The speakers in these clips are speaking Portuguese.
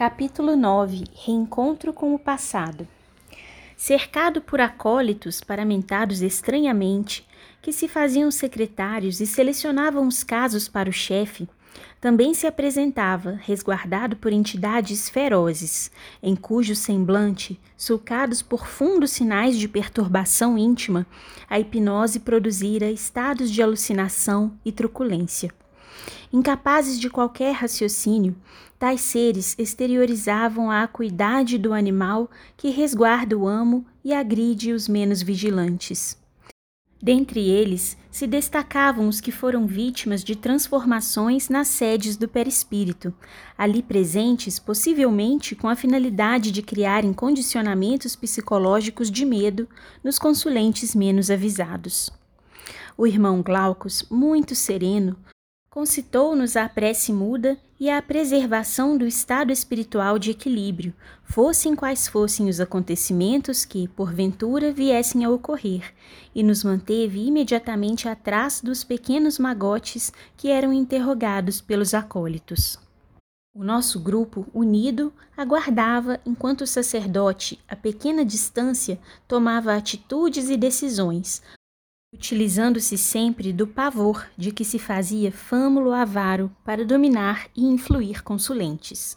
Capítulo 9 Reencontro com o passado. Cercado por acólitos paramentados estranhamente, que se faziam secretários e selecionavam os casos para o chefe, também se apresentava, resguardado por entidades ferozes, em cujo semblante, sulcados por fundos sinais de perturbação íntima, a hipnose produzira estados de alucinação e truculência. Incapazes de qualquer raciocínio, tais seres exteriorizavam a acuidade do animal que resguarda o amo e agride os menos vigilantes. Dentre eles se destacavam os que foram vítimas de transformações nas sedes do perispírito, ali presentes possivelmente com a finalidade de criarem condicionamentos psicológicos de medo nos consulentes menos avisados. O irmão Glaucus, muito sereno, Concitou-nos a prece muda e a preservação do estado espiritual de equilíbrio, fossem quais fossem os acontecimentos que, porventura, viessem a ocorrer, e nos manteve imediatamente atrás dos pequenos magotes que eram interrogados pelos acólitos. O nosso grupo, unido, aguardava enquanto o sacerdote, a pequena distância, tomava atitudes e decisões, utilizando-se sempre do pavor de que se fazia fâmulo avaro para dominar e influir consulentes.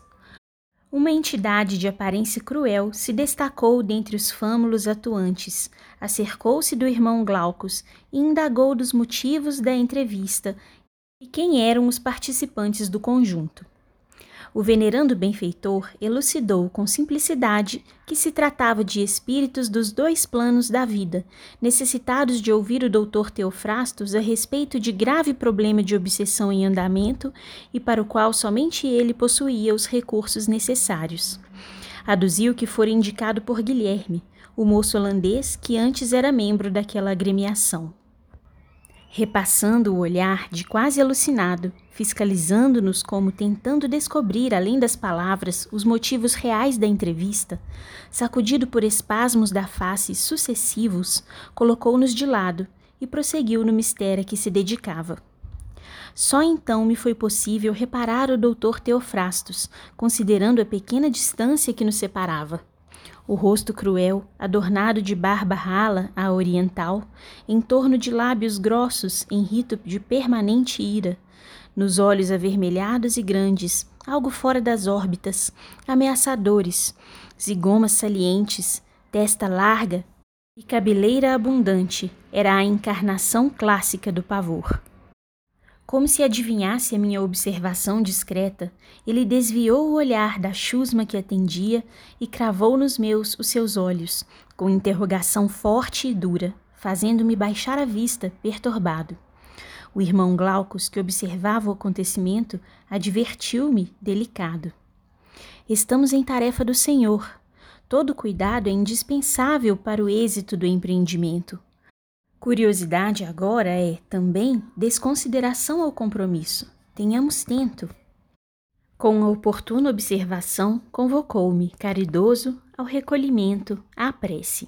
Uma entidade de aparência cruel se destacou dentre os fâmulos atuantes, acercou-se do irmão Glaucus e indagou dos motivos da entrevista e quem eram os participantes do conjunto. O venerando benfeitor elucidou com simplicidade que se tratava de espíritos dos dois planos da vida, necessitados de ouvir o doutor Teofrastos a respeito de grave problema de obsessão em andamento e para o qual somente ele possuía os recursos necessários. Aduziu que fora indicado por Guilherme, o moço holandês que antes era membro daquela agremiação. Repassando o olhar de quase alucinado, fiscalizando-nos como tentando descobrir, além das palavras, os motivos reais da entrevista, sacudido por espasmos da face sucessivos, colocou-nos de lado e prosseguiu no mistério a que se dedicava. Só então me foi possível reparar o doutor Teofrastos, considerando a pequena distância que nos separava o rosto cruel, adornado de barba rala à oriental, em torno de lábios grossos em rito de permanente ira, nos olhos avermelhados e grandes, algo fora das órbitas, ameaçadores, zigomas salientes, testa larga e cabeleira abundante, era a encarnação clássica do pavor. Como se adivinhasse a minha observação discreta, ele desviou o olhar da chusma que atendia e cravou nos meus os seus olhos, com interrogação forte e dura, fazendo-me baixar a vista, perturbado. O irmão Glaucus, que observava o acontecimento, advertiu-me, delicado. Estamos em tarefa do Senhor. Todo cuidado é indispensável para o êxito do empreendimento. Curiosidade agora é, também, desconsideração ao compromisso. Tenhamos tento. Com a oportuna observação, convocou-me, caridoso, ao recolhimento, à prece.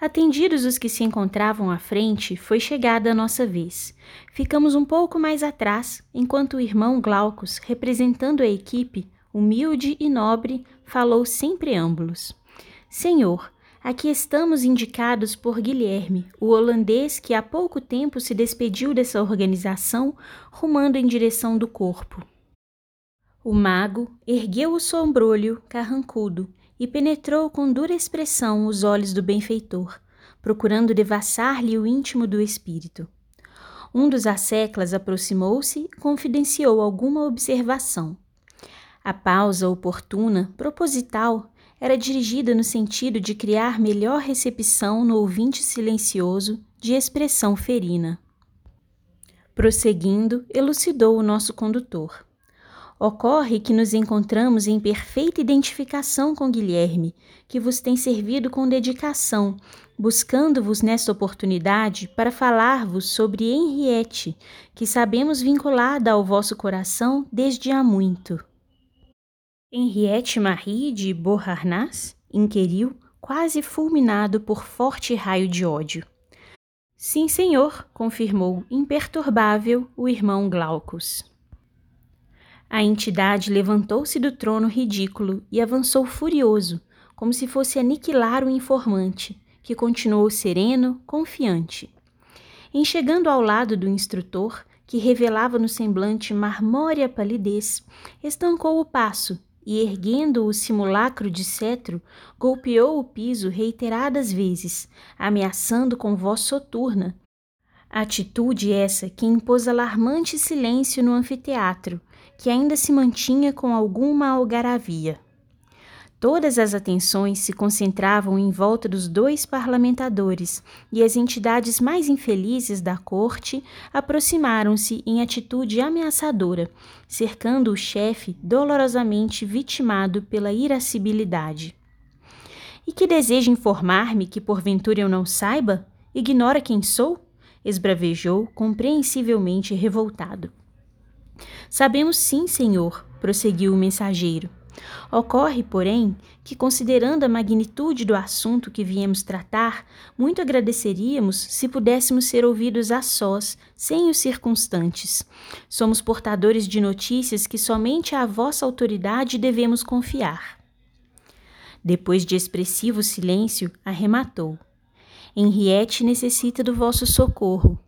Atendidos os que se encontravam à frente, foi chegada a nossa vez. Ficamos um pouco mais atrás, enquanto o irmão Glaucus, representando a equipe, humilde e nobre, falou sem preâmbulos. Senhor, Aqui estamos indicados por Guilherme, o holandês que há pouco tempo se despediu dessa organização, rumando em direção do corpo. O mago ergueu o sombrolho carrancudo e penetrou com dura expressão os olhos do benfeitor, procurando devassar-lhe o íntimo do espírito. Um dos asseclas aproximou-se e confidenciou alguma observação. A pausa oportuna, proposital, era dirigida no sentido de criar melhor recepção no ouvinte silencioso de expressão ferina. Prosseguindo, elucidou o nosso condutor. Ocorre que nos encontramos em perfeita identificação com Guilherme, que vos tem servido com dedicação, buscando-vos nesta oportunidade para falar-vos sobre Henriette, que sabemos vinculada ao vosso coração desde há muito. Henriette Marie de Beauharnais inquiriu, quase fulminado por forte raio de ódio. Sim, senhor, confirmou imperturbável o irmão Glaucus. A entidade levantou-se do trono ridículo e avançou furioso, como se fosse aniquilar o informante, que continuou sereno, confiante. Em chegando ao lado do instrutor, que revelava no semblante marmórea palidez, estancou o passo e, erguendo o simulacro de cetro, golpeou o piso reiteradas vezes, ameaçando com voz soturna. Atitude essa que impôs alarmante silêncio no anfiteatro, que ainda se mantinha com alguma algaravia. Todas as atenções se concentravam em volta dos dois parlamentadores e as entidades mais infelizes da corte aproximaram-se em atitude ameaçadora, cercando o chefe dolorosamente vitimado pela irascibilidade. E que deseja informar-me que porventura eu não saiba? Ignora quem sou? esbravejou, compreensivelmente revoltado. Sabemos sim, senhor, prosseguiu o mensageiro. Ocorre, porém, que, considerando a magnitude do assunto que viemos tratar, muito agradeceríamos se pudéssemos ser ouvidos a sós, sem os circunstantes. Somos portadores de notícias que somente à vossa autoridade devemos confiar. Depois de expressivo silêncio, arrematou. Henriette necessita do vosso socorro.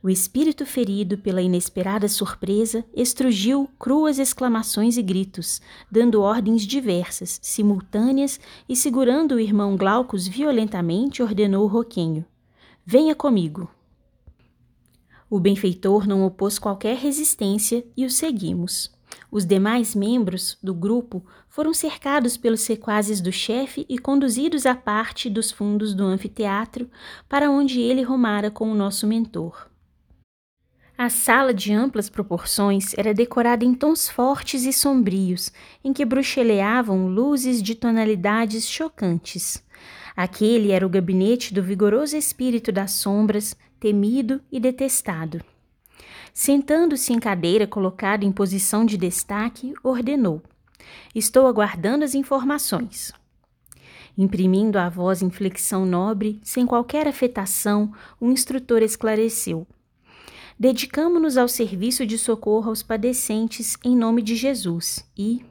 O espírito ferido pela inesperada surpresa estrugiu cruas exclamações e gritos, dando ordens diversas, simultâneas, e segurando o irmão Glaucus violentamente, ordenou Roquenho: Venha comigo. O benfeitor não opôs qualquer resistência e o seguimos. Os demais membros do grupo foram cercados pelos sequazes do chefe e conduzidos à parte dos fundos do anfiteatro, para onde ele rumara com o nosso mentor. A sala de amplas proporções era decorada em tons fortes e sombrios, em que bruxeleavam luzes de tonalidades chocantes. Aquele era o gabinete do vigoroso espírito das sombras, temido e detestado. Sentando-se em cadeira colocada em posição de destaque, ordenou: Estou aguardando as informações. Imprimindo à voz inflexão nobre, sem qualquer afetação, o instrutor esclareceu: dedicamo-nos ao serviço de socorro aos padecentes em nome de Jesus. E.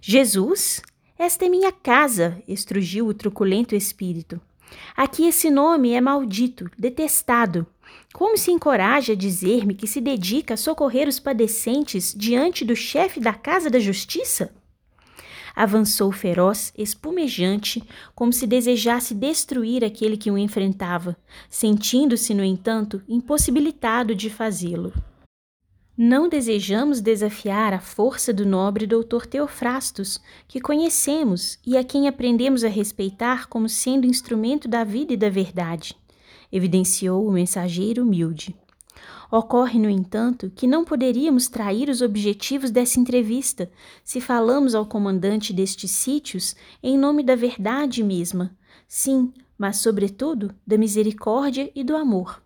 Jesus? Esta é minha casa, estrugiu o truculento espírito. Aqui esse nome é maldito, detestado. Como se encoraja a dizer-me que se dedica a socorrer os padecentes diante do chefe da Casa da Justiça? Avançou feroz, espumejante, como se desejasse destruir aquele que o enfrentava, sentindo-se, no entanto, impossibilitado de fazê-lo. Não desejamos desafiar a força do nobre doutor Teofrastos, que conhecemos e a quem aprendemos a respeitar como sendo instrumento da vida e da verdade, evidenciou o mensageiro humilde. Ocorre, no entanto, que não poderíamos trair os objetivos dessa entrevista se falamos ao comandante destes sítios em nome da verdade mesma, sim, mas, sobretudo, da misericórdia e do amor.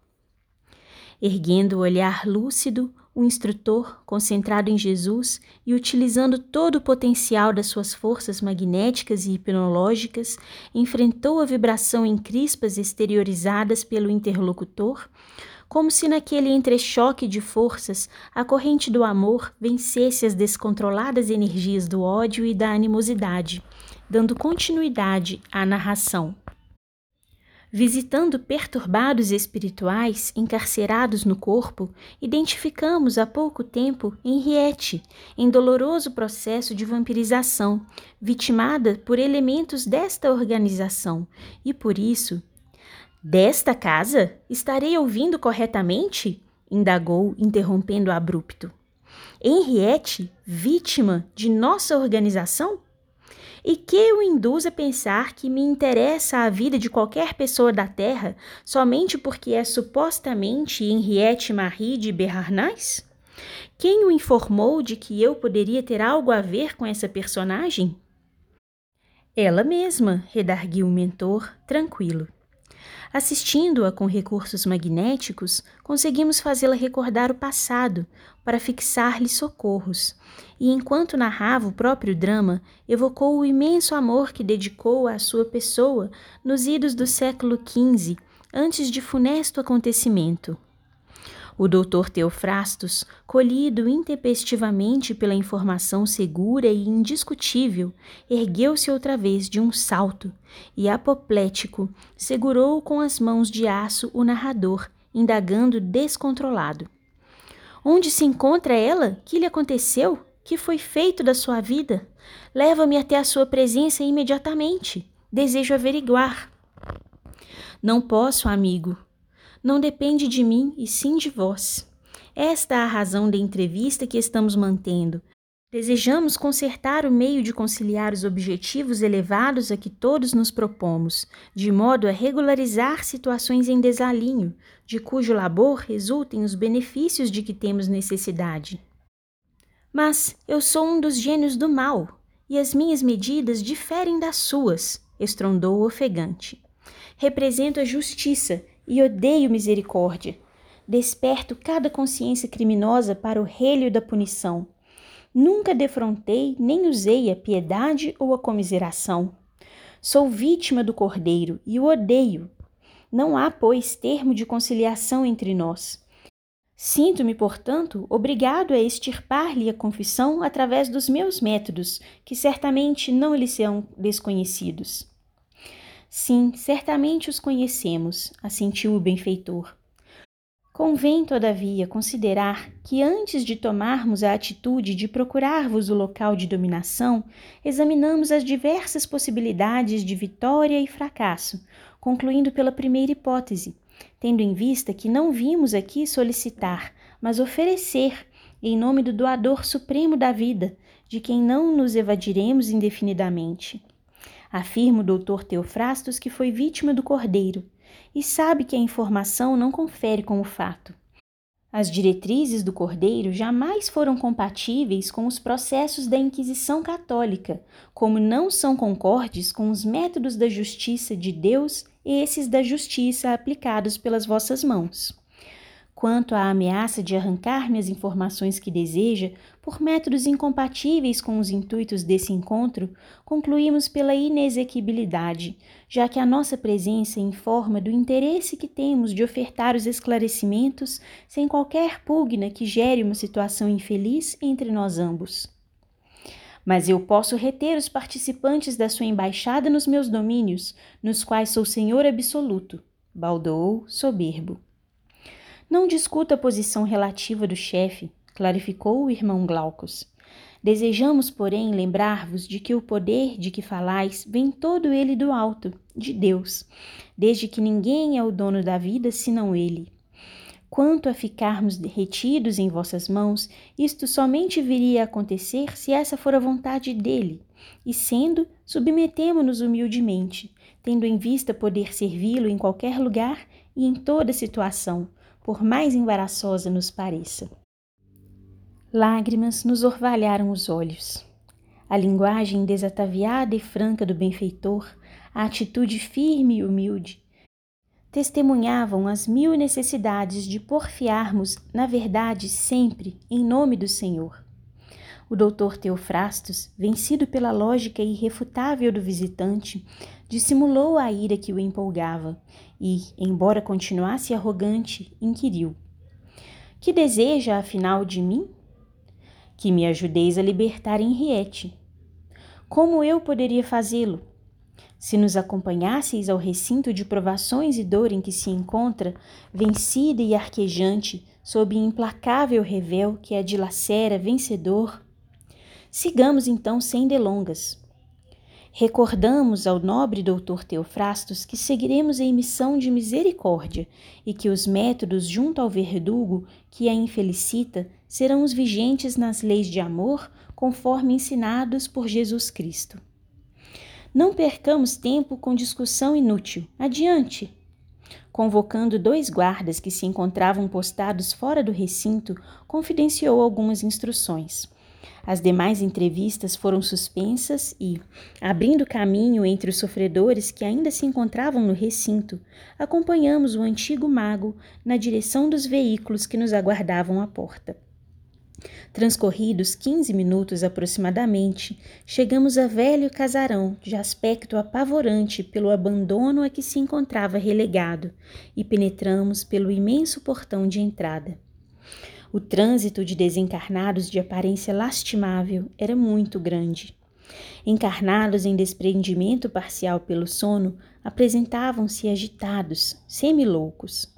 Erguendo o olhar lúcido, o instrutor, concentrado em Jesus e utilizando todo o potencial das suas forças magnéticas e hipnológicas, enfrentou a vibração em crispas exteriorizadas pelo interlocutor, como se naquele entrechoque de forças a corrente do amor vencesse as descontroladas energias do ódio e da animosidade, dando continuidade à narração. Visitando perturbados espirituais encarcerados no corpo, identificamos há pouco tempo Henriette, em doloroso processo de vampirização, vitimada por elementos desta organização, e por isso Desta casa? Estarei ouvindo corretamente? indagou, interrompendo abrupto. Henriette, vítima de nossa organização? E que o induz a pensar que me interessa a vida de qualquer pessoa da Terra somente porque é supostamente Henriette Marie de Berarnais? Quem o informou de que eu poderia ter algo a ver com essa personagem? Ela mesma, redarguiu o mentor, tranquilo. Assistindo-a com recursos magnéticos, conseguimos fazê-la recordar o passado para fixar-lhe socorros. E enquanto narrava o próprio drama, evocou o imenso amor que dedicou à sua pessoa nos idos do século XV, antes de funesto acontecimento. O doutor Teofrastos, colhido intempestivamente pela informação segura e indiscutível, ergueu-se outra vez de um salto e, apoplético, segurou com as mãos de aço o narrador, indagando descontrolado. Onde se encontra ela? Que lhe aconteceu? Que foi feito da sua vida? Leva-me até a sua presença imediatamente. Desejo averiguar. Não posso, amigo, não depende de mim e sim de vós. Esta é a razão da entrevista que estamos mantendo. Desejamos consertar o meio de conciliar os objetivos elevados a que todos nos propomos, de modo a regularizar situações em desalinho, de cujo labor resultem os benefícios de que temos necessidade. Mas eu sou um dos gênios do mal, e as minhas medidas diferem das suas, estrondou ofegante. Represento a justiça e odeio misericórdia. Desperto cada consciência criminosa para o relho da punição. Nunca defrontei nem usei a piedade ou a comiseração. Sou vítima do cordeiro e o odeio. Não há, pois, termo de conciliação entre nós. Sinto-me, portanto, obrigado a extirpar-lhe a confissão através dos meus métodos, que certamente não lhe serão desconhecidos. Sim, certamente os conhecemos, assentiu o benfeitor. Convém, todavia, considerar que antes de tomarmos a atitude de procurar-vos o local de dominação, examinamos as diversas possibilidades de vitória e fracasso, concluindo pela primeira hipótese, tendo em vista que não vimos aqui solicitar, mas oferecer, em nome do doador supremo da vida, de quem não nos evadiremos indefinidamente. Afirma o doutor Teofrastos que foi vítima do cordeiro e sabe que a informação não confere como fato. As diretrizes do Cordeiro jamais foram compatíveis com os processos da Inquisição Católica, como não são concordes com os métodos da justiça de Deus e esses da justiça aplicados pelas vossas mãos. Quanto à ameaça de arrancar-me as informações que deseja, por métodos incompatíveis com os intuitos desse encontro, concluímos pela inexequibilidade, já que a nossa presença informa do interesse que temos de ofertar os esclarecimentos sem qualquer pugna que gere uma situação infeliz entre nós ambos. Mas eu posso reter os participantes da sua embaixada nos meus domínios, nos quais sou senhor absoluto, baldou soberbo. Não discuta a posição relativa do chefe, clarificou o irmão Glaucus. Desejamos, porém, lembrar-vos de que o poder de que falais vem todo ele do alto, de Deus, desde que ninguém é o dono da vida senão ele. Quanto a ficarmos retidos em vossas mãos, isto somente viria a acontecer se essa for a vontade dele, e sendo, submetemo-nos humildemente, tendo em vista poder servi-lo em qualquer lugar e em toda situação, por mais embaraçosa nos pareça. Lágrimas nos orvalharam os olhos. A linguagem desataviada e franca do benfeitor, a atitude firme e humilde, testemunhavam as mil necessidades de porfiarmos na verdade sempre em nome do Senhor. O doutor Teofrastos, vencido pela lógica irrefutável do visitante, dissimulou a ira que o empolgava e, embora continuasse arrogante, inquiriu: Que deseja, afinal, de mim? Que me ajudeis a libertar Henriette. Como eu poderia fazê-lo? Se nos acompanhasseis ao recinto de provações e dor em que se encontra, vencida e arquejante, sob implacável revel que a dilacera vencedor, sigamos então sem delongas. Recordamos ao nobre doutor Teofrastos que seguiremos em missão de misericórdia e que os métodos junto ao verdugo que a infelicita serão os vigentes nas leis de amor conforme ensinados por Jesus Cristo. Não percamos tempo com discussão inútil. Adiante! Convocando dois guardas que se encontravam postados fora do recinto, confidenciou algumas instruções. As demais entrevistas foram suspensas e, abrindo caminho entre os sofredores que ainda se encontravam no recinto, acompanhamos o antigo mago na direção dos veículos que nos aguardavam à porta. Transcorridos quinze minutos aproximadamente, chegamos a velho casarão de aspecto apavorante pelo abandono a que se encontrava relegado e penetramos pelo imenso portão de entrada. O trânsito de desencarnados de aparência lastimável era muito grande. Encarnados em desprendimento parcial pelo sono, apresentavam-se agitados, semiloucos.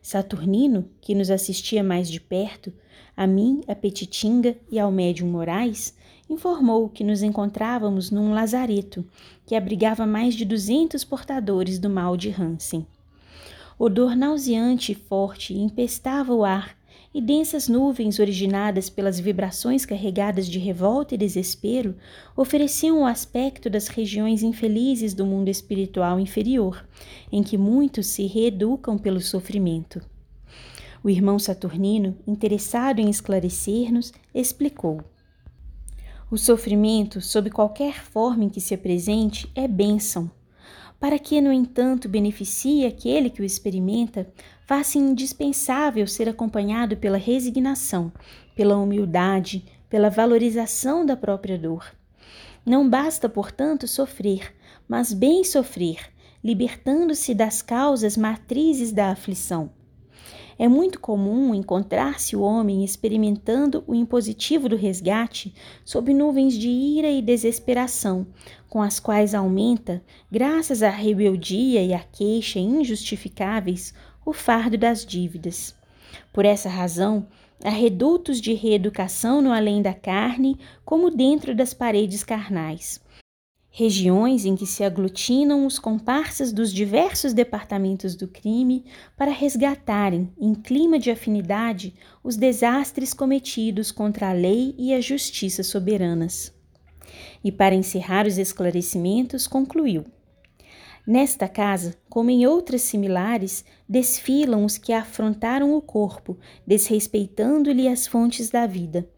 Saturnino, que nos assistia mais de perto, a mim, a Petitinga e ao médium Moraes, informou que nos encontrávamos num lazareto que abrigava mais de duzentos portadores do mal de Hansen. Odor nauseante e forte empestava o ar e densas nuvens originadas pelas vibrações carregadas de revolta e desespero ofereciam o aspecto das regiões infelizes do mundo espiritual inferior, em que muitos se reeducam pelo sofrimento. O irmão Saturnino, interessado em esclarecer-nos, explicou. O sofrimento, sob qualquer forma em que se apresente, é bênção. Para que, no entanto, beneficie aquele que o experimenta, faz-se indispensável ser acompanhado pela resignação, pela humildade, pela valorização da própria dor. Não basta, portanto, sofrer, mas bem sofrer, libertando-se das causas matrizes da aflição. É muito comum encontrar-se o homem experimentando o impositivo do resgate sob nuvens de ira e desesperação, com as quais aumenta, graças à rebeldia e à queixa injustificáveis, o fardo das dívidas. Por essa razão, há redutos de reeducação no além da carne, como dentro das paredes carnais regiões em que se aglutinam os comparsas dos diversos departamentos do crime para resgatarem, em clima de afinidade, os desastres cometidos contra a lei e a justiça soberanas. E para encerrar os esclarecimentos, concluiu: Nesta casa, como em outras similares, desfilam os que afrontaram o corpo, desrespeitando-lhe as fontes da vida.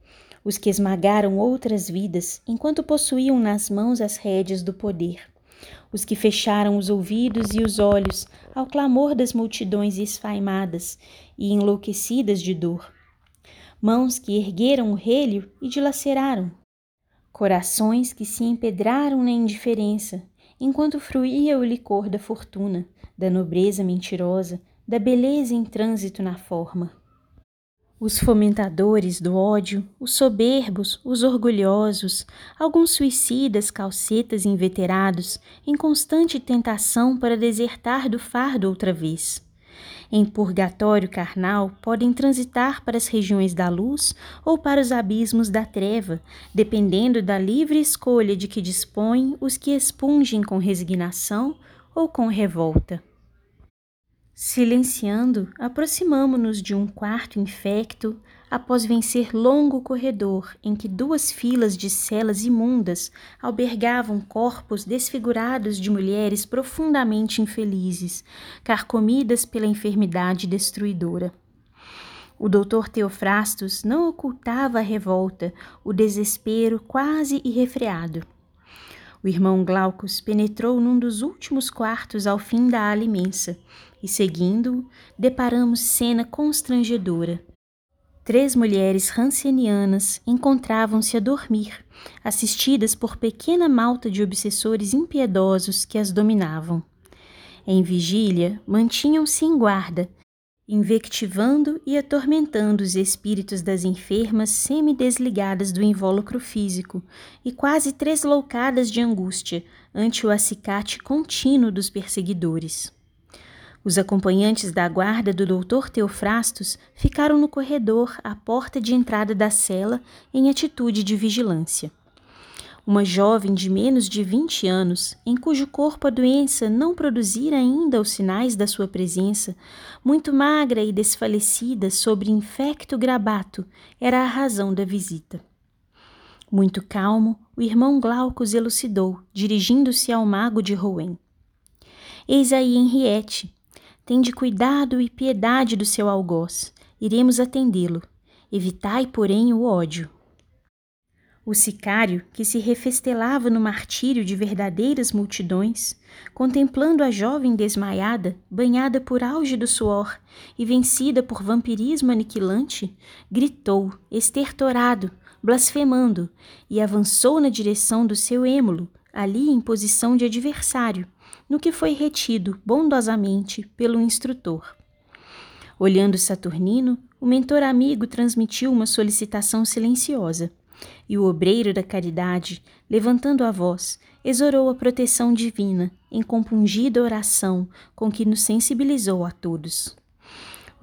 Os que esmagaram outras vidas enquanto possuíam nas mãos as rédeas do poder, os que fecharam os ouvidos e os olhos ao clamor das multidões esfaimadas e enlouquecidas de dor, mãos que ergueram o relho e dilaceraram, corações que se empedraram na indiferença enquanto fruía o licor da fortuna, da nobreza mentirosa, da beleza em trânsito na forma. Os fomentadores do ódio, os soberbos, os orgulhosos, alguns suicidas calcetas inveterados, em constante tentação para desertar do fardo outra vez. Em purgatório carnal, podem transitar para as regiões da luz ou para os abismos da treva, dependendo da livre escolha de que dispõem os que expungem com resignação ou com revolta. Silenciando, aproximamo-nos de um quarto infecto após vencer longo corredor em que duas filas de celas imundas albergavam corpos desfigurados de mulheres profundamente infelizes, carcomidas pela enfermidade destruidora. O doutor Teofrastos não ocultava a revolta, o desespero quase irrefreado. O irmão Glaucus penetrou num dos últimos quartos ao fim da ala imensa, e seguindo-o, deparamos cena constrangedora. Três mulheres rancenianas encontravam-se a dormir, assistidas por pequena malta de obsessores impiedosos que as dominavam. Em vigília, mantinham-se em guarda, invectivando e atormentando os espíritos das enfermas semi-desligadas do invólucro físico e quase tresloucadas de angústia ante o acicate contínuo dos perseguidores. Os acompanhantes da guarda do doutor Teofrastos ficaram no corredor à porta de entrada da cela em atitude de vigilância. Uma jovem de menos de 20 anos, em cujo corpo a doença não produzira ainda os sinais da sua presença, muito magra e desfalecida sobre infecto grabato, era a razão da visita. Muito calmo, o irmão Glaucus elucidou, dirigindo-se ao mago de Rouen. Eis aí Henriette. Tende cuidado e piedade do seu algoz. Iremos atendê-lo. Evitai, porém, o ódio. O sicário, que se refestelava no martírio de verdadeiras multidões, contemplando a jovem desmaiada, banhada por auge do suor e vencida por vampirismo aniquilante, gritou, estertorado, blasfemando, e avançou na direção do seu êmulo, ali em posição de adversário, no que foi retido bondosamente pelo instrutor. Olhando Saturnino, o mentor amigo transmitiu uma solicitação silenciosa, e o obreiro da caridade, levantando a voz, exorou a proteção divina em compungida oração com que nos sensibilizou a todos.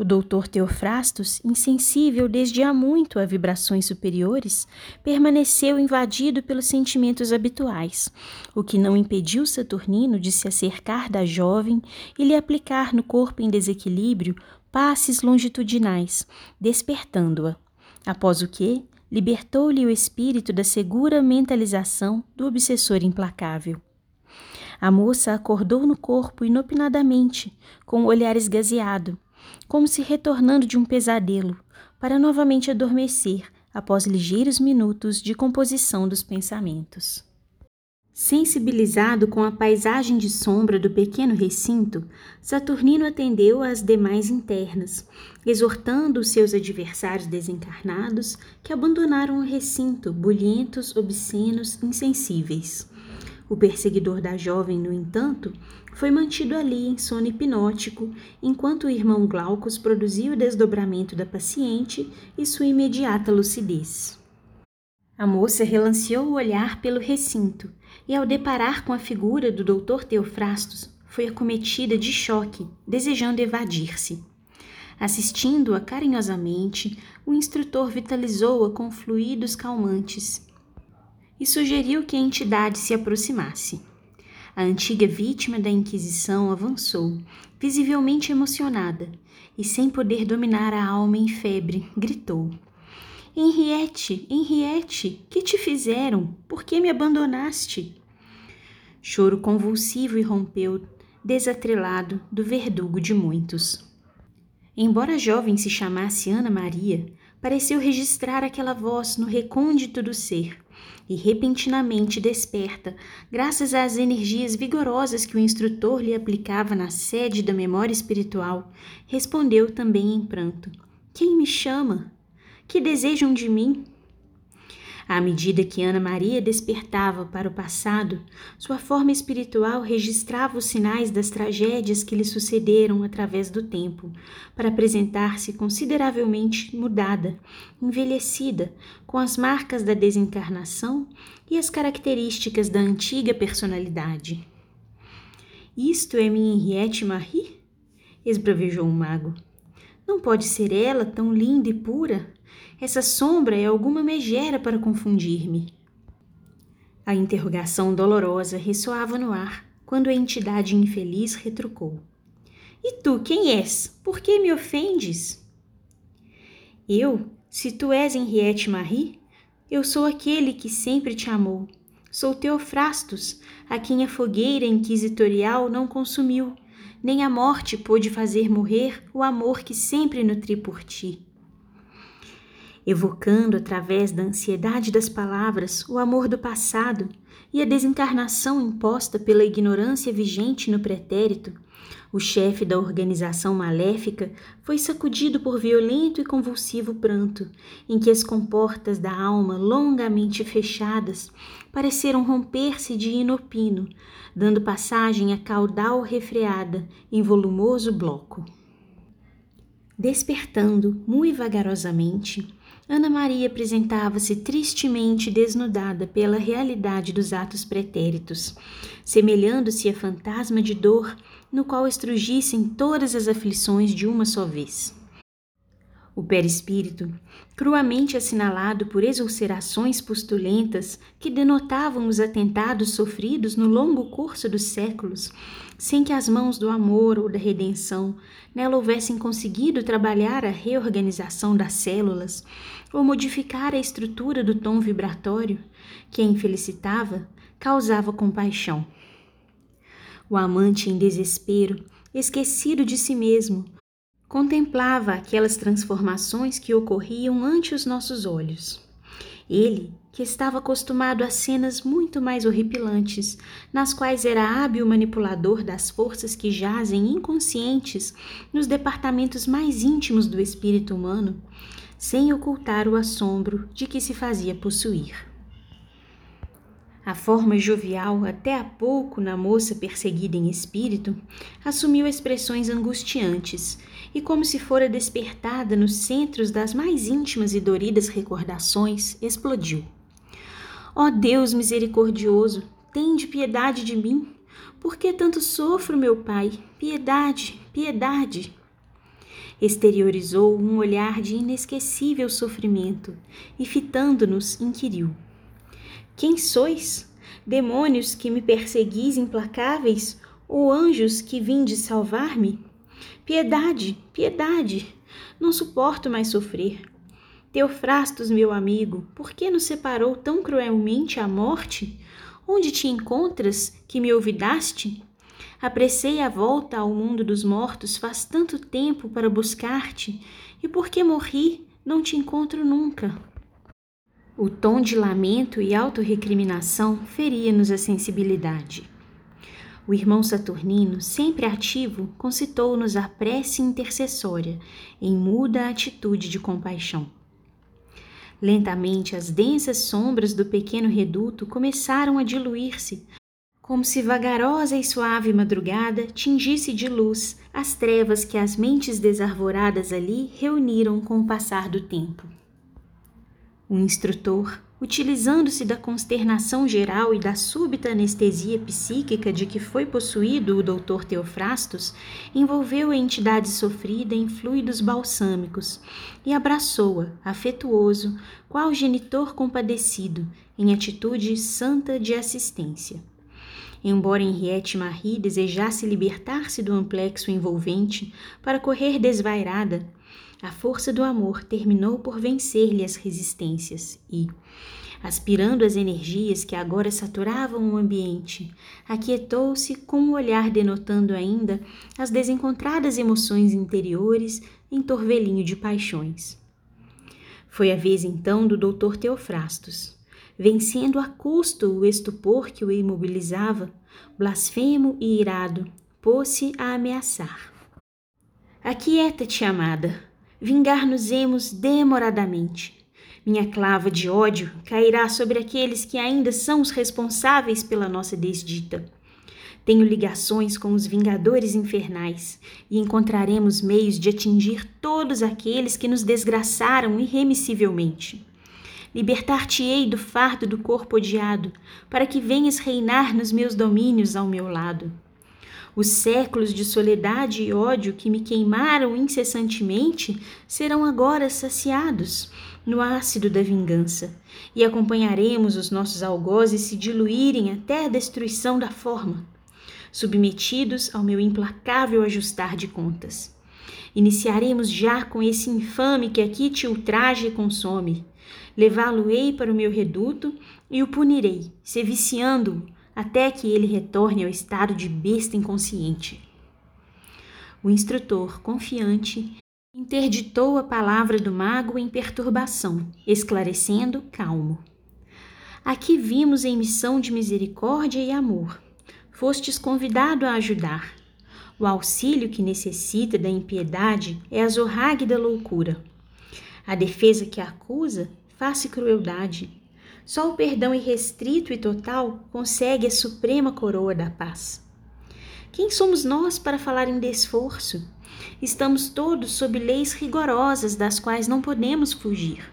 O doutor Teofrastos, insensível desde há muito a vibrações superiores, permaneceu invadido pelos sentimentos habituais, o que não impediu Saturnino de se acercar da jovem e lhe aplicar no corpo em desequilíbrio passes longitudinais, despertando-a. Após o que, libertou-lhe o espírito da segura mentalização do obsessor implacável. A moça acordou no corpo inopinadamente, com o olhar esgazeado, como se retornando de um pesadelo, para novamente adormecer após ligeiros minutos de composição dos pensamentos. Sensibilizado com a paisagem de sombra do pequeno recinto, Saturnino atendeu às demais internas, exortando os seus adversários desencarnados que abandonaram o recinto, bulhentos, obscenos, insensíveis. O perseguidor da jovem, no entanto, foi mantido ali em sono hipnótico, enquanto o irmão Glaucus produzia o desdobramento da paciente e sua imediata lucidez. A moça relanceou o olhar pelo recinto e, ao deparar com a figura do doutor Teofrastos, foi acometida de choque, desejando evadir-se. Assistindo-a carinhosamente, o instrutor vitalizou-a com fluidos calmantes e sugeriu que a entidade se aproximasse. A antiga vítima da Inquisição avançou, visivelmente emocionada, e sem poder dominar a alma em febre, gritou: Henriette, Henriette, que te fizeram? Por que me abandonaste? Choro convulsivo irrompeu, desatrelado do verdugo de muitos. Embora a jovem se chamasse Ana Maria, pareceu registrar aquela voz no recôndito do ser e repentinamente desperta, graças às energias vigorosas que o instrutor lhe aplicava na sede da memória espiritual, respondeu também em pranto: Quem me chama? Que desejam de mim? À medida que Ana Maria despertava para o passado, sua forma espiritual registrava os sinais das tragédias que lhe sucederam através do tempo, para apresentar-se consideravelmente mudada, envelhecida, com as marcas da desencarnação e as características da antiga personalidade. Isto é minha Henriette Marie? esbravejou o mago. Não pode ser ela tão linda e pura? Essa sombra é alguma megera para confundir-me. A interrogação dolorosa ressoava no ar quando a entidade infeliz retrucou: E tu quem és? Por que me ofendes? Eu, se tu és Henriette Marie, eu sou aquele que sempre te amou. Sou Teofrastos, a quem a fogueira inquisitorial não consumiu, nem a morte pôde fazer morrer o amor que sempre nutri por ti evocando através da ansiedade das palavras o amor do passado e a desencarnação imposta pela ignorância vigente no pretérito, o chefe da organização maléfica foi sacudido por violento e convulsivo pranto, em que as comportas da alma longamente fechadas pareceram romper-se de inopino, dando passagem a caudal refreada em volumoso bloco. Despertando muito vagarosamente, Ana Maria apresentava-se tristemente desnudada pela realidade dos atos pretéritos, semelhando-se a fantasma de dor no qual estrugissem todas as aflições de uma só vez. O perispírito, cruamente assinalado por exulcerações postulentas que denotavam os atentados sofridos no longo curso dos séculos, sem que as mãos do amor ou da redenção nela houvessem conseguido trabalhar a reorganização das células ou modificar a estrutura do tom vibratório que a infelicitava, causava compaixão. O amante em desespero, esquecido de si mesmo, contemplava aquelas transformações que ocorriam ante os nossos olhos. Ele, que estava acostumado a cenas muito mais horripilantes, nas quais era hábil manipulador das forças que jazem inconscientes nos departamentos mais íntimos do espírito humano, sem ocultar o assombro de que se fazia possuir. A forma jovial, até há pouco na moça perseguida em espírito, assumiu expressões angustiantes e, como se fora despertada nos centros das mais íntimas e doridas recordações, explodiu. Ó oh Deus misericordioso, tende piedade de mim. Por que tanto sofro, meu Pai? Piedade, piedade. Exteriorizou um olhar de inesquecível sofrimento e, fitando-nos, inquiriu. Quem sois? Demônios que me perseguis implacáveis, ou anjos que vindes salvar-me? Piedade, piedade! Não suporto mais sofrer. Teofrastos, meu amigo, por que nos separou tão cruelmente a morte? Onde te encontras, que me olvidaste? Apressei a volta ao mundo dos mortos faz tanto tempo para buscar-te, e porque morri, não te encontro nunca. O tom de lamento e autorrecriminação feria-nos a sensibilidade. O irmão Saturnino, sempre ativo, concitou-nos a prece intercessória, em muda atitude de compaixão. Lentamente as densas sombras do pequeno reduto começaram a diluir-se, como se vagarosa e suave madrugada tingisse de luz as trevas que as mentes desarvoradas ali reuniram com o passar do tempo. O instrutor, utilizando-se da consternação geral e da súbita anestesia psíquica de que foi possuído o doutor Teofrastos, envolveu a entidade sofrida em fluidos balsâmicos e abraçou-a, afetuoso, qual genitor compadecido, em atitude santa de assistência. Embora Henriette Marie desejasse libertar-se do amplexo envolvente para correr desvairada, a força do amor terminou por vencer-lhe as resistências e, aspirando as energias que agora saturavam o ambiente, aquietou-se com o um olhar denotando ainda as desencontradas emoções interiores em torvelinho de paixões. Foi a vez então do doutor Teofrastos. Vencendo a custo o estupor que o imobilizava, blasfemo e irado, pôs-se a ameaçar. Aquieta-te, amada, vingar-nos-emos demoradamente. Minha clava de ódio cairá sobre aqueles que ainda são os responsáveis pela nossa desdita. Tenho ligações com os vingadores infernais e encontraremos meios de atingir todos aqueles que nos desgraçaram irremissivelmente. Libertar-te-ei do fardo do corpo odiado, para que venhas reinar nos meus domínios ao meu lado. Os séculos de soledade e ódio que me queimaram incessantemente serão agora saciados no ácido da vingança, e acompanharemos os nossos algozes se diluírem até a destruição da forma, submetidos ao meu implacável ajustar de contas. Iniciaremos já com esse infame que aqui te ultraja e consome. Levá-lo-ei para o meu reduto e o punirei, se viciando-o até que ele retorne ao estado de besta inconsciente. O instrutor, confiante, interditou a palavra do mago em perturbação, esclarecendo calmo. Aqui vimos em missão de misericórdia e amor. Fostes convidado a ajudar. O auxílio que necessita da impiedade é a zorrague da loucura. A defesa que acusa faz crueldade só o perdão irrestrito e total consegue a suprema coroa da paz. Quem somos nós para falar em desforço? Estamos todos sob leis rigorosas das quais não podemos fugir.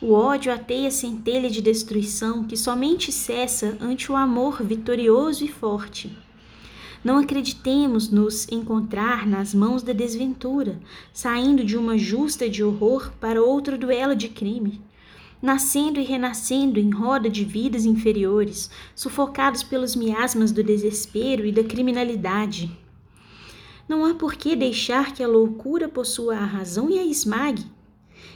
O ódio ateia centelha de destruição que somente cessa ante o amor vitorioso e forte. Não acreditemos nos encontrar nas mãos da desventura, saindo de uma justa de horror para outro duelo de crime nascendo e renascendo em roda de vidas inferiores, sufocados pelos miasmas do desespero e da criminalidade. Não há por que deixar que a loucura possua a razão e a esmague,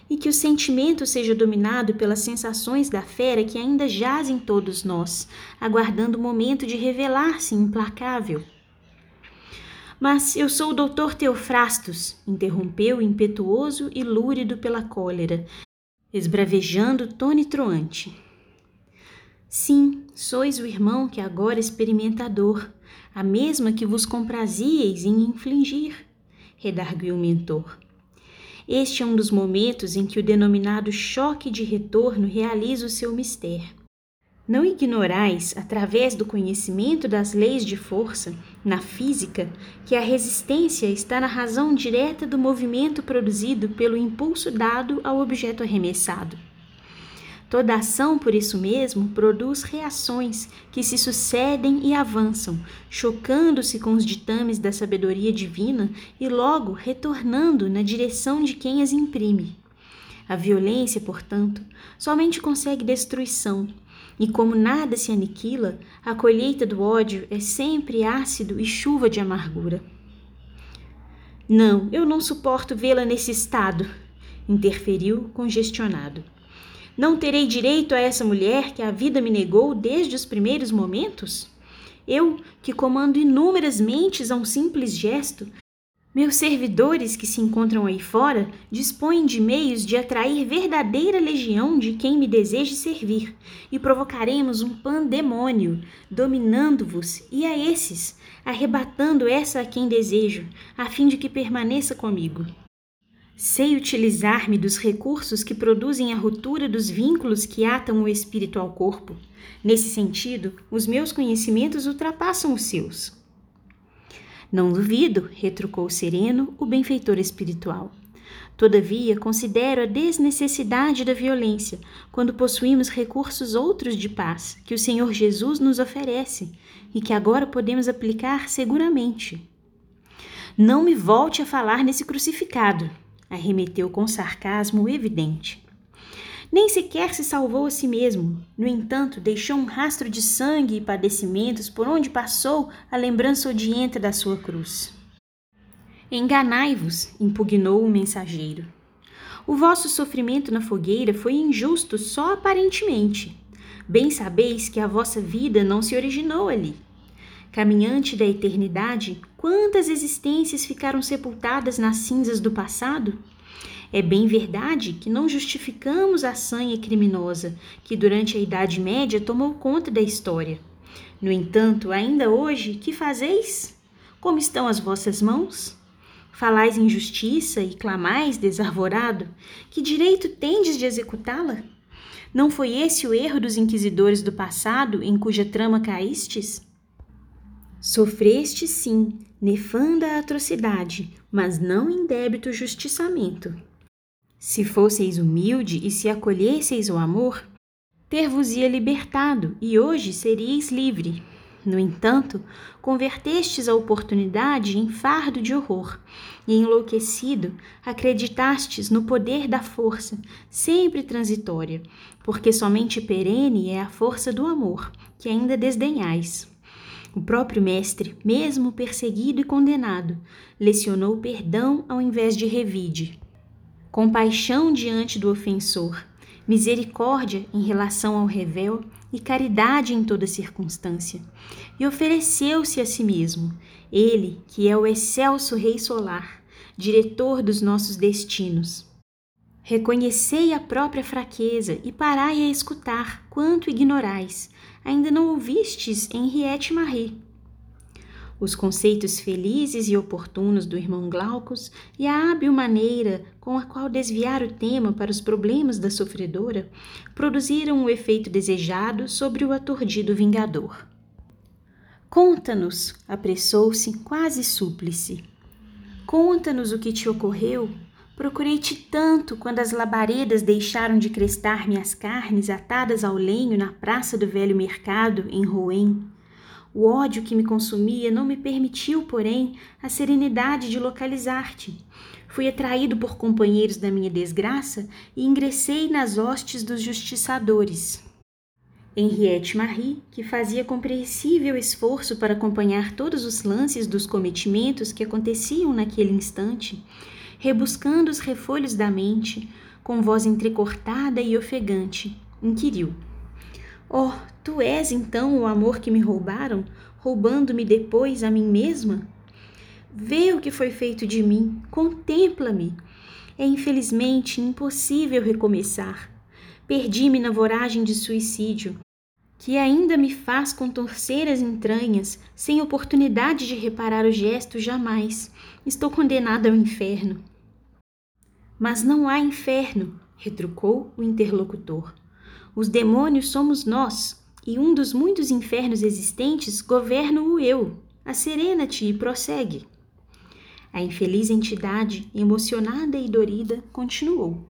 e que o sentimento seja dominado pelas sensações da fera que ainda jaz em todos nós, aguardando o momento de revelar-se implacável. Mas eu sou o doutor Teofrastos, interrompeu impetuoso e lúrido pela cólera, esbravejando tonitruante. Sim, sois o irmão que agora experimenta a dor, a mesma que vos comprazieis em infligir, redarguiu o mentor. Este é um dos momentos em que o denominado choque de retorno realiza o seu mistério. Não ignorais, através do conhecimento das leis de força, na física, que a resistência está na razão direta do movimento produzido pelo impulso dado ao objeto arremessado. Toda ação, por isso mesmo, produz reações que se sucedem e avançam, chocando-se com os ditames da sabedoria divina e logo retornando na direção de quem as imprime. A violência, portanto, somente consegue destruição, e como nada se aniquila, a colheita do ódio é sempre ácido e chuva de amargura. Não, eu não suporto vê-la nesse estado, interferiu congestionado. Não terei direito a essa mulher que a vida me negou desde os primeiros momentos? Eu, que comando inúmeras mentes a um simples gesto, meus servidores que se encontram aí fora dispõem de meios de atrair verdadeira legião de quem me deseje servir, e provocaremos um pandemônio, dominando-vos e a esses, arrebatando essa a quem desejo, a fim de que permaneça comigo. Sei utilizar-me dos recursos que produzem a ruptura dos vínculos que atam o espírito ao corpo. Nesse sentido, os meus conhecimentos ultrapassam os seus. Não duvido, retrucou sereno o benfeitor espiritual. Todavia, considero a desnecessidade da violência quando possuímos recursos outros de paz que o Senhor Jesus nos oferece e que agora podemos aplicar seguramente. Não me volte a falar nesse crucificado, arremeteu com sarcasmo evidente. Nem sequer se salvou a si mesmo. No entanto, deixou um rastro de sangue e padecimentos por onde passou a lembrança odienta da sua cruz. Enganai-vos, impugnou o mensageiro. O vosso sofrimento na fogueira foi injusto só aparentemente. Bem sabeis que a vossa vida não se originou ali. Caminhante da eternidade, quantas existências ficaram sepultadas nas cinzas do passado? É bem verdade que não justificamos a sanha criminosa que durante a Idade Média tomou conta da história. No entanto, ainda hoje, que fazeis? Como estão as vossas mãos? Falais em justiça e clamais desarvorado? Que direito tendes de executá-la? Não foi esse o erro dos inquisidores do passado em cuja trama caístes? Sofreste sim, nefanda atrocidade, mas não em débito justiçamento. Se fosseis humilde e se acolhesseis o amor, ter-vos-ia libertado e hoje seríeis livre. No entanto, convertestes a oportunidade em fardo de horror, e enlouquecido, acreditastes no poder da força, sempre transitória, porque somente perene é a força do amor, que ainda desdenhais. O próprio Mestre, mesmo perseguido e condenado, lecionou perdão ao invés de revide compaixão diante do ofensor, misericórdia em relação ao revel e caridade em toda circunstância. E ofereceu-se a si mesmo, ele que é o excelso Rei Solar, diretor dos nossos destinos. Reconhecei a própria fraqueza e parai a escutar quanto ignorais. Ainda não ouvistes Henriette Marie os conceitos felizes e oportunos do irmão Glaucus e a hábil maneira com a qual desviar o tema para os problemas da sofredora produziram o efeito desejado sobre o aturdido vingador. Conta-nos, apressou-se quase súplice. Conta-nos o que te ocorreu. Procurei-te tanto quando as labaredas deixaram de crestar minhas carnes atadas ao lenho na praça do velho mercado em Rouen. O ódio que me consumia não me permitiu, porém, a serenidade de localizar-te. Fui atraído por companheiros da minha desgraça e ingressei nas hostes dos justiçadores. Henriette Marie, que fazia compreensível esforço para acompanhar todos os lances dos cometimentos que aconteciam naquele instante, rebuscando os refolhos da mente, com voz entrecortada e ofegante, inquiriu: Oh, tu és então o amor que me roubaram, roubando-me depois a mim mesma? Vê o que foi feito de mim, contempla-me. É infelizmente impossível recomeçar. Perdi-me na voragem de suicídio. que ainda me faz contorcer as entranhas, sem oportunidade de reparar o gesto jamais. Estou condenada ao inferno. Mas não há inferno, retrucou o interlocutor. Os demônios somos nós, e um dos muitos infernos existentes governo-o eu. Acerena-te e prossegue. A infeliz entidade, emocionada e dorida, continuou.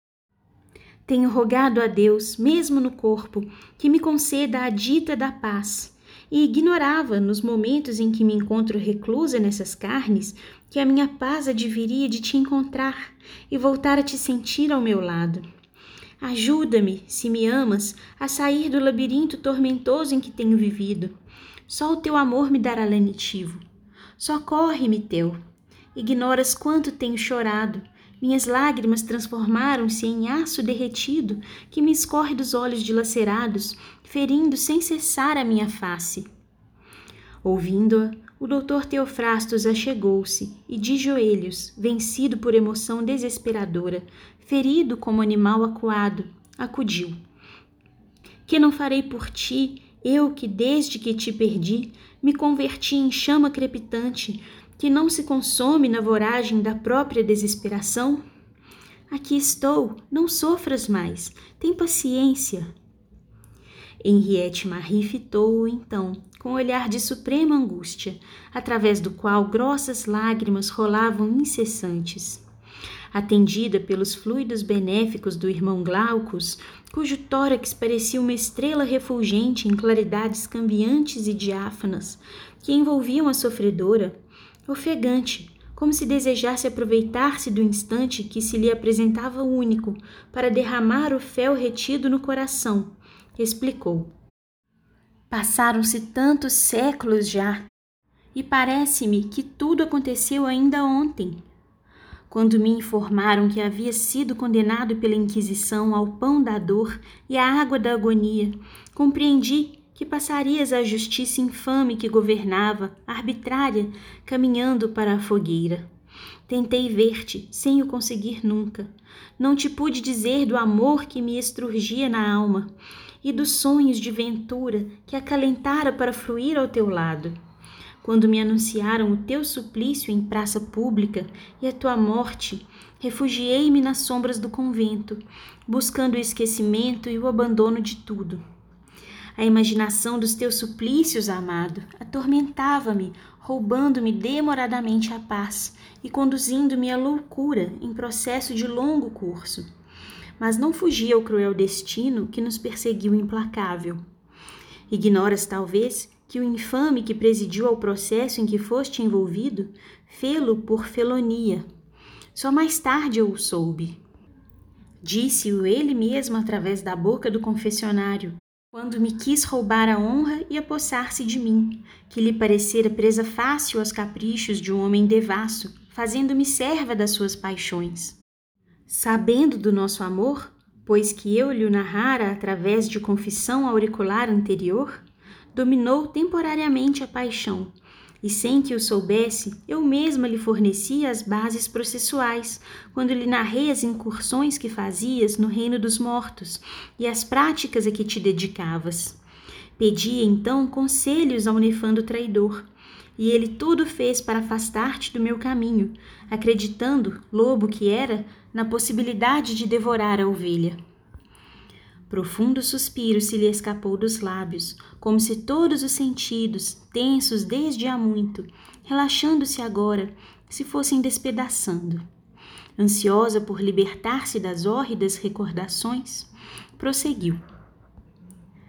Tenho rogado a Deus, mesmo no corpo, que me conceda a dita da paz, e ignorava, nos momentos em que me encontro reclusa nessas carnes, que a minha paz adviria de te encontrar e voltar a te sentir ao meu lado. Ajuda-me, se me amas, a sair do labirinto tormentoso em que tenho vivido. Só o teu amor me dará lenitivo. Socorre-me, teu. Ignoras quanto tenho chorado, minhas lágrimas transformaram-se em aço derretido que me escorre dos olhos dilacerados, ferindo sem cessar a minha face. Ouvindo-a, o doutor Teofrastos achegou-se e, de joelhos, vencido por emoção desesperadora, ferido como animal acuado, acudiu. Que não farei por ti, eu que desde que te perdi, me converti em chama crepitante, que não se consome na voragem da própria desesperação? Aqui estou, não sofras mais, tem paciência. Henriette Marie fitou-o então, com olhar de suprema angústia, através do qual grossas lágrimas rolavam incessantes. Atendida pelos fluidos benéficos do irmão Glaucus, cujo tórax parecia uma estrela refulgente em claridades cambiantes e diáfanas, que envolviam a sofredora, ofegante, como se desejasse aproveitar-se do instante que se lhe apresentava único para derramar o fel retido no coração, explicou. Passaram-se tantos séculos já, e parece-me que tudo aconteceu ainda ontem. Quando me informaram que havia sido condenado pela Inquisição ao pão da dor e à água da agonia, compreendi que passarias a justiça infame que governava, arbitrária, caminhando para a fogueira. Tentei ver-te, sem o conseguir nunca. Não te pude dizer do amor que me estrurgia na alma e dos sonhos de ventura que acalentara para fluir ao teu lado. Quando me anunciaram o teu suplício em praça pública e a tua morte, refugiei-me nas sombras do convento, buscando o esquecimento e o abandono de tudo. A imaginação dos teus suplícios, amado, atormentava-me, roubando-me demoradamente a paz e conduzindo-me à loucura em processo de longo curso. Mas não fugi ao cruel destino que nos perseguiu implacável. Ignoras, talvez, que o infame que presidiu ao processo em que foste envolvido fê-lo por felonia. Só mais tarde eu o soube. Disse-o ele mesmo através da boca do confessionário, quando me quis roubar a honra e apossar-se de mim, que lhe parecera presa fácil aos caprichos de um homem devasso, fazendo-me serva das suas paixões. Sabendo do nosso amor, pois que eu lhe o narrara através de confissão auricular anterior, dominou temporariamente a paixão, e sem que o soubesse, eu mesma lhe fornecia as bases processuais, quando lhe narrei as incursões que fazias no reino dos mortos e as práticas a que te dedicavas. Pedi então conselhos ao nefando traidor, e ele tudo fez para afastar-te do meu caminho, acreditando, lobo que era, na possibilidade de devorar a ovelha. Profundo suspiro se lhe escapou dos lábios, como se todos os sentidos, tensos desde há muito, relaxando-se agora, se fossem despedaçando. Ansiosa por libertar-se das hórridas recordações, prosseguiu.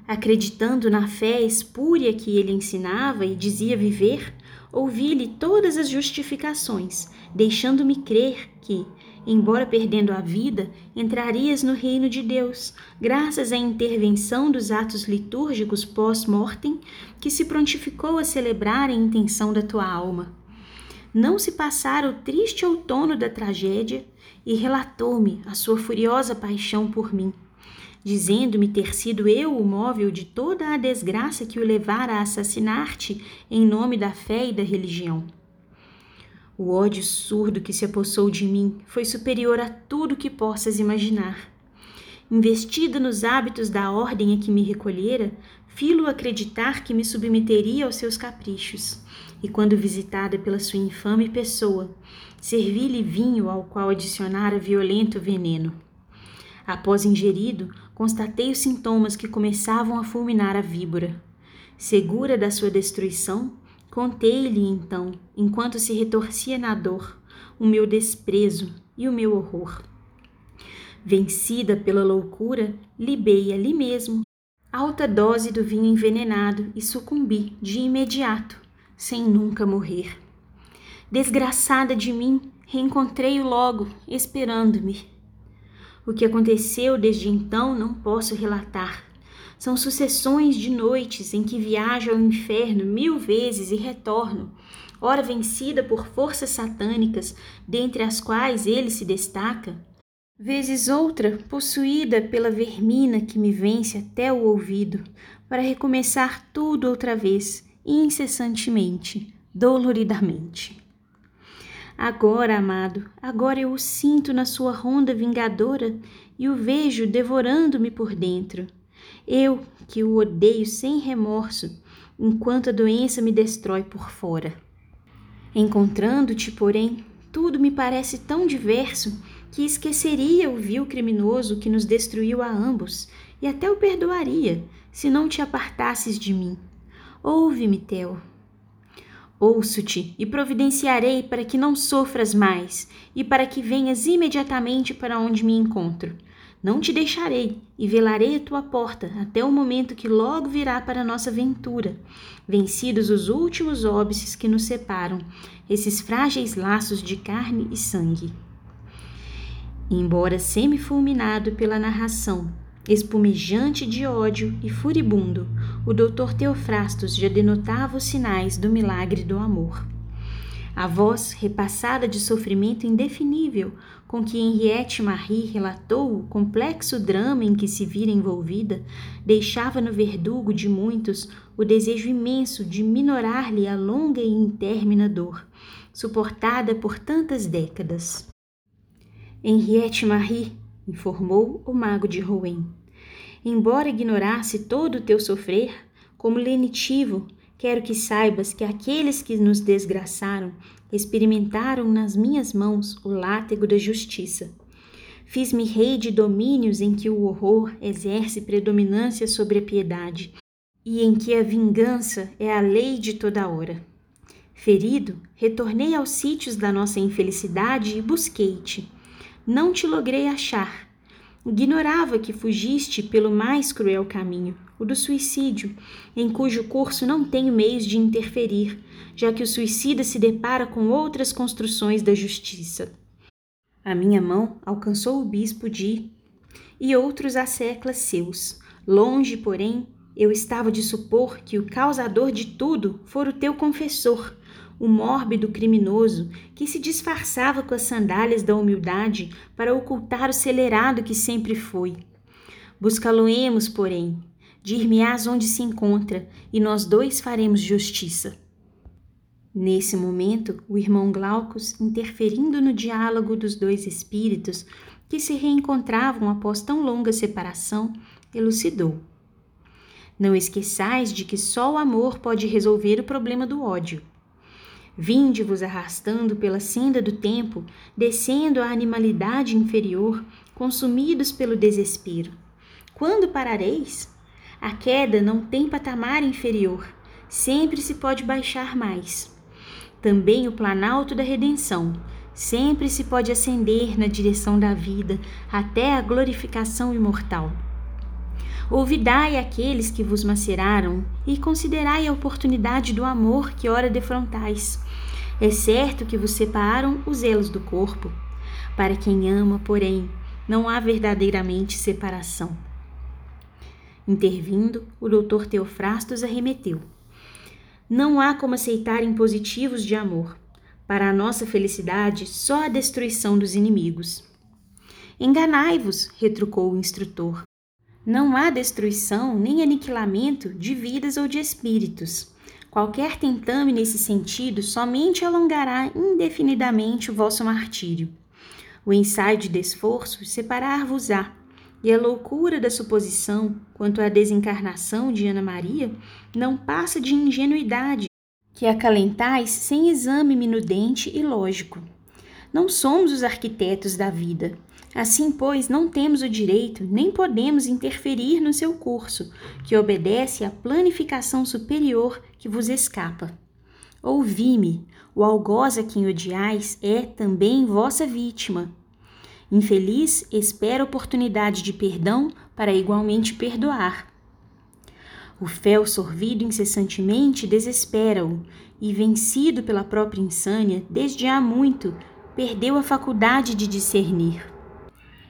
Acreditando na fé espúria que ele ensinava e dizia viver, ouvi-lhe todas as justificações, deixando-me crer que, embora perdendo a vida, entrarias no reino de Deus, graças à intervenção dos atos litúrgicos pós-mortem que se prontificou a celebrar em intenção da tua alma. Não se passara o triste outono da tragédia e relatou-me a sua furiosa paixão por mim, dizendo-me ter sido eu o móvel de toda a desgraça que o levara a assassinar-te em nome da fé e da religião. O ódio surdo que se apossou de mim foi superior a tudo que possas imaginar. Investida nos hábitos da ordem a que me recolhera, filo acreditar que me submeteria aos seus caprichos, e quando visitada pela sua infame pessoa, servi-lhe vinho ao qual adicionara violento veneno. Após ingerido, constatei os sintomas que começavam a fulminar a víbora. Segura da sua destruição, contei-lhe então, enquanto se retorcia na dor, o meu desprezo e o meu horror. Vencida pela loucura, libei ali mesmo alta dose do vinho envenenado e sucumbi de imediato, sem nunca morrer. Desgraçada de mim, reencontrei-o logo, esperando-me. O que aconteceu desde então não posso relatar. São sucessões de noites em que viajo ao inferno mil vezes e retorno, ora vencida por forças satânicas, dentre as quais ele se destaca, vezes outra possuída pela vermina que me vence até o ouvido, para recomeçar tudo outra vez, incessantemente, doloridamente. Agora, amado, agora eu o sinto na sua ronda vingadora e o vejo devorando-me por dentro. Eu, que o odeio sem remorso, enquanto a doença me destrói por fora. Encontrando-te, porém, tudo me parece tão diverso que esqueceria o vil criminoso que nos destruiu a ambos e até o perdoaria se não te apartasses de mim. Ouve-me, Theo. Ouço-te e providenciarei para que não sofras mais e para que venhas imediatamente para onde me encontro. Não te deixarei e velarei a tua porta até o momento que logo virá para nossa ventura, vencidos os últimos óbices que nos separam, esses frágeis laços de carne e sangue. Embora semi-fulminado pela narração, espumejante de ódio e furibundo, o doutor Teofrastos já denotava os sinais do milagre do amor. A voz repassada de sofrimento indefinível com que Henriette Marie relatou o complexo drama em que se vira envolvida deixava no verdugo de muitos o desejo imenso de minorar-lhe a longa e intermina dor, suportada por tantas décadas. Henriette Marie, informou o mago de Rouen. Embora ignorasse todo o teu sofrer, como lenitivo, quero que saibas que aqueles que nos desgraçaram experimentaram nas minhas mãos o látego da justiça. Fiz-me rei de domínios em que o horror exerce predominância sobre a piedade e em que a vingança é a lei de toda hora. Ferido, retornei aos sítios da nossa infelicidade e busquei-te não te logrei achar. Ignorava que fugiste pelo mais cruel caminho, o do suicídio, em cujo curso não tenho meios de interferir, já que o suicida se depara com outras construções da justiça. A minha mão alcançou o bispo de e outros asseclas seus. Longe, porém, eu estava de supor que o causador de tudo fora o teu confessor, o mórbido criminoso que se disfarçava com as sandálias da humildade para ocultar o celerado que sempre foi. Buscá-lo-emos, porém, dir-me-ás onde se encontra, e nós dois faremos justiça. Nesse momento, o irmão Glaucus, interferindo no diálogo dos dois espíritos que se reencontravam após tão longa separação, elucidou. Não esqueçais de que só o amor pode resolver o problema do ódio. Vinde-vos arrastando pela senda do tempo, descendo à animalidade inferior, consumidos pelo desespero. Quando parareis? A queda não tem patamar inferior, sempre se pode baixar mais. Também o planalto da redenção, sempre se pode ascender na direção da vida até a glorificação imortal. Ouvidai aqueles que vos maceraram e considerai a oportunidade do amor que ora defrontais. É certo que vos separaram os elos do corpo. Para quem ama, porém, não há verdadeiramente separação. Intervindo, o doutor Teofrastos arremeteu. Não há como aceitar impositivos de amor. Para a nossa felicidade, só a destruição dos inimigos. Enganai-vos, retrucou o instrutor. Não há destruição nem aniquilamento de vidas ou de espíritos. Qualquer tentame nesse sentido somente alongará indefinidamente o vosso martírio. O ensaio de desforço separar-vos-á, E a loucura da suposição quanto à desencarnação de Ana Maria não passa de ingenuidade que acalentais sem exame minudente e lógico. Não somos os arquitetos da vida. Assim, pois, não temos o direito nem podemos interferir no seu curso, que obedece à planificação superior que vos escapa. Ouvi-me, o algoz a quem odiais é também vossa vítima, Infeliz espera oportunidade de perdão para igualmente perdoar. O fel sorvido incessantemente desespera-o, e vencido pela própria insânia, desde há muito, perdeu a faculdade de discernir.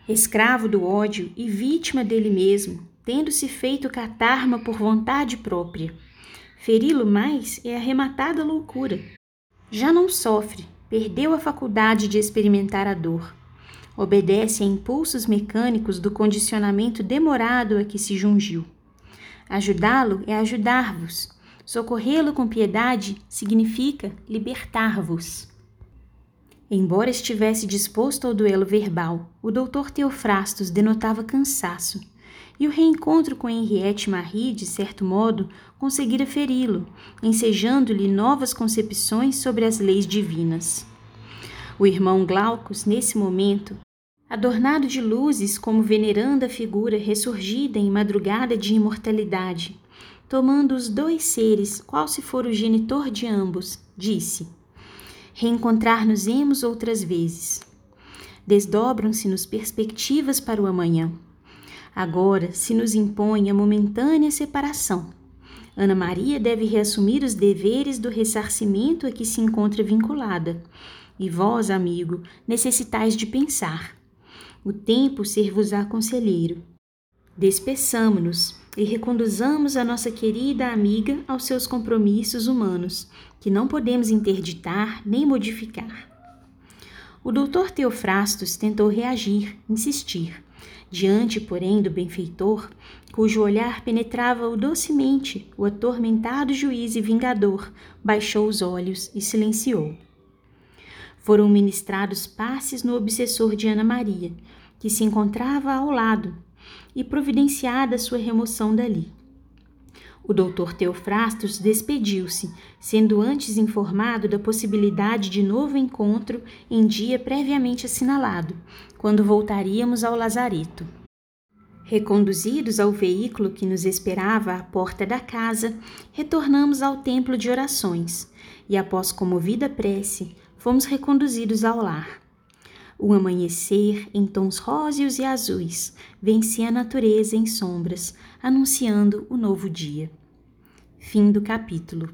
Escravo do ódio e vítima dele mesmo, tendo-se feito catarma por vontade própria. Feri-lo mais é arrematada loucura. Já não sofre, perdeu a faculdade de experimentar a dor obedece a impulsos mecânicos do condicionamento demorado a que se jungiu. Ajudá-lo é ajudar-vos. Socorrê-lo com piedade significa libertar-vos. Embora estivesse disposto ao duelo verbal, o doutor Teofrastos denotava cansaço, e o reencontro com Henriette Marie, de certo modo, conseguira feri-lo, ensejando-lhe novas concepções sobre as leis divinas. O irmão Glaucus, nesse momento, adornado de luzes como veneranda figura ressurgida em madrugada de imortalidade, tomando os dois seres, qual se for o genitor de ambos, disse: Reencontrar-nos-emos outras vezes. Desdobram-se-nos perspectivas para o amanhã. Agora se nos impõe a momentânea separação. Ana Maria deve reassumir os deveres do ressarcimento a que se encontra vinculada. E vós, amigo, necessitais de pensar o tempo ser-vos-á conselheiro. Despeçamo-nos e reconduzamos a nossa querida amiga aos seus compromissos humanos, que não podemos interditar nem modificar. O doutor Teofrastos tentou reagir, insistir. Diante, porém, do benfeitor, cujo olhar penetrava-o docemente, o atormentado juiz e vingador baixou os olhos e silenciou. Foram ministrados passes no obsessor de Ana Maria, que se encontrava ao lado, e providenciada sua remoção dali. O doutor Teofrastos despediu-se, sendo antes informado da possibilidade de novo encontro em dia previamente assinalado, quando voltaríamos ao lazareto. Reconduzidos ao veículo que nos esperava à porta da casa, retornamos ao templo de orações e, após comovida prece, fomos reconduzidos ao lar. O amanhecer, em tons róseos e azuis, vencia a natureza em sombras, anunciando o novo dia. Fim do capítulo.